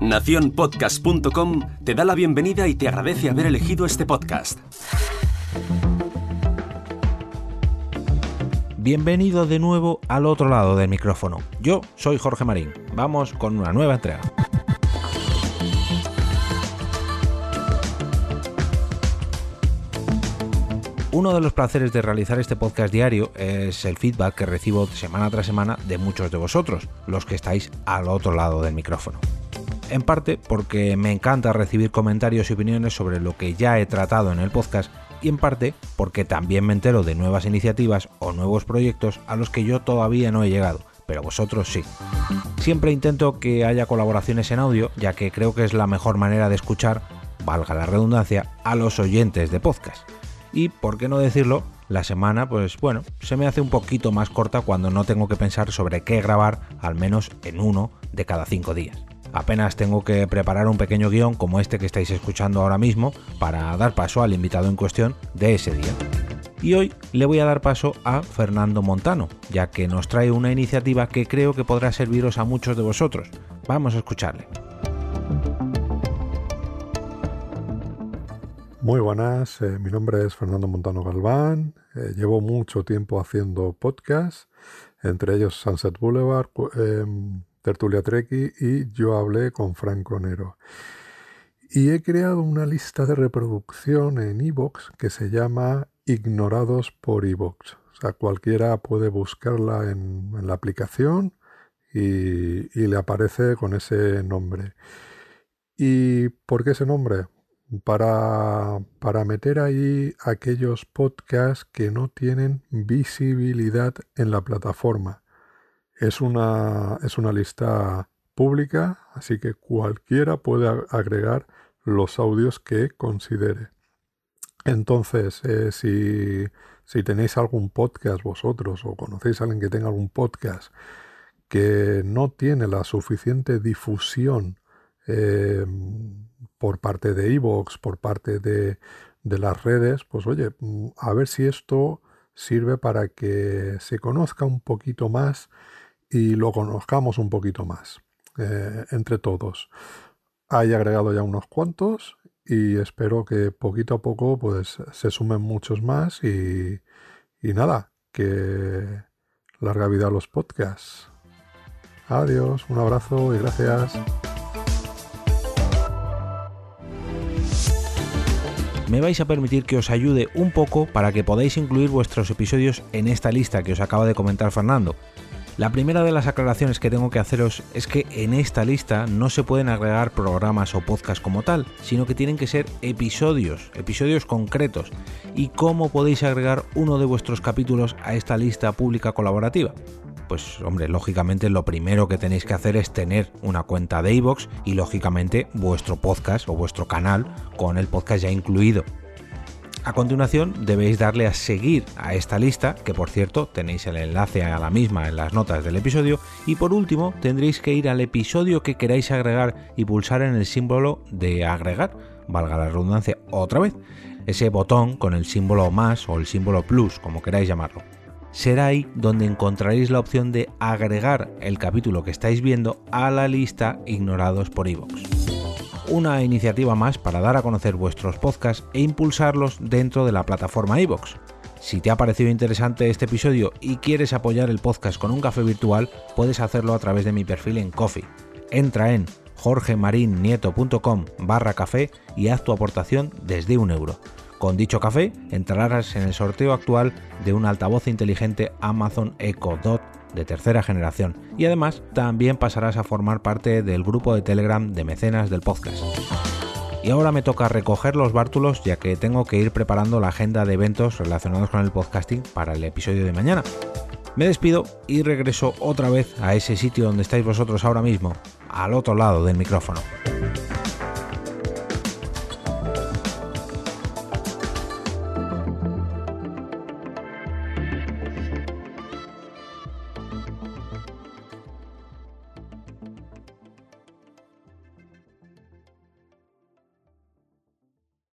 Naciónpodcast.com te da la bienvenida y te agradece haber elegido este podcast. Bienvenido de nuevo al otro lado del micrófono. Yo soy Jorge Marín. Vamos con una nueva entrega. Uno de los placeres de realizar este podcast diario es el feedback que recibo semana tras semana de muchos de vosotros, los que estáis al otro lado del micrófono. En parte porque me encanta recibir comentarios y opiniones sobre lo que ya he tratado en el podcast y en parte porque también me entero de nuevas iniciativas o nuevos proyectos a los que yo todavía no he llegado, pero vosotros sí. Siempre intento que haya colaboraciones en audio, ya que creo que es la mejor manera de escuchar, valga la redundancia, a los oyentes de podcast y, por qué no decirlo, la semana, pues bueno, se me hace un poquito más corta cuando no tengo que pensar sobre qué grabar al menos en uno de cada cinco días. Apenas tengo que preparar un pequeño guion como este que estáis escuchando ahora mismo para dar paso al invitado en cuestión de ese día. Y hoy le voy a dar paso a Fernando Montano, ya que nos trae una iniciativa que creo que podrá serviros a muchos de vosotros. Vamos a escucharle. Muy buenas, eh, mi nombre es Fernando Montano Galván, eh, llevo mucho tiempo haciendo podcasts, entre ellos Sunset Boulevard, em, Tertulia Treki y Yo hablé con Franco Nero. Y he creado una lista de reproducción en iVoox que se llama Ignorados por iVoox. O sea, cualquiera puede buscarla en, la aplicación y, y le aparece con ese nombre. ¿Y por qué ese nombre? Para, para meter ahí aquellos podcasts que no tienen visibilidad en la plataforma. Es una, es una lista pública, así que cualquiera puede agregar los audios que considere. Entonces, eh, si, si, tenéis algún podcast vosotros o conocéis a alguien que tenga algún podcast que no tiene la suficiente difusión eh, por parte de Evox, por parte de, las redes, pues oye, mm, a ver si esto sirve para que se conozca un poquito más y lo conozcamos un poquito más eh, entre todos. Hay agregado ya unos cuantos y espero que poquito a poco pues se sumen muchos más y, y nada, que larga vida a los podcasts. Adiós, un abrazo y gracias. Me vais a permitir que os ayude un poco para que podáis incluir vuestros episodios en esta lista que os acaba de comentar Fernando. La primera de las aclaraciones que tengo que haceros es que en esta lista no se pueden agregar programas o podcasts como tal, sino que tienen que ser episodios, episodios concretos. ¿Y cómo podéis agregar uno de vuestros capítulos a esta lista pública colaborativa? Pues hombre, lógicamente lo primero que tenéis que hacer es tener una cuenta de iVoox y lógicamente vuestro podcast o vuestro canal con el podcast ya incluido. A continuación debéis darle a seguir a esta lista, que por cierto tenéis el enlace a la misma en las notas del episodio, y por último tendréis que ir al episodio que queráis agregar y pulsar en el símbolo de agregar, valga la redundancia otra vez, ese botón con el símbolo más o el símbolo plus, como queráis llamarlo será ahí donde encontraréis la opción de agregar el capítulo que estáis viendo a la lista ignorados por iVoox. Una iniciativa más para dar a conocer vuestros podcasts e impulsarlos dentro de la plataforma iVoox. Si te ha parecido interesante este episodio y quieres apoyar el podcast con un café virtual, puedes hacerlo a través de mi perfil en Coffee. Entra en jorgemarinieto.com barra café y haz tu aportación desde un euro. Con dicho café entrarás en el sorteo actual de un altavoz inteligente Amazon Echo Dot de tercera generación y además también pasarás a formar parte del grupo de Telegram de mecenas del podcast. Y ahora me toca recoger los bártulos ya que tengo que ir preparando la agenda de eventos relacionados con el podcasting para el episodio de mañana. Me despido y regreso otra vez a ese sitio donde estáis vosotros ahora mismo, al otro lado del micrófono.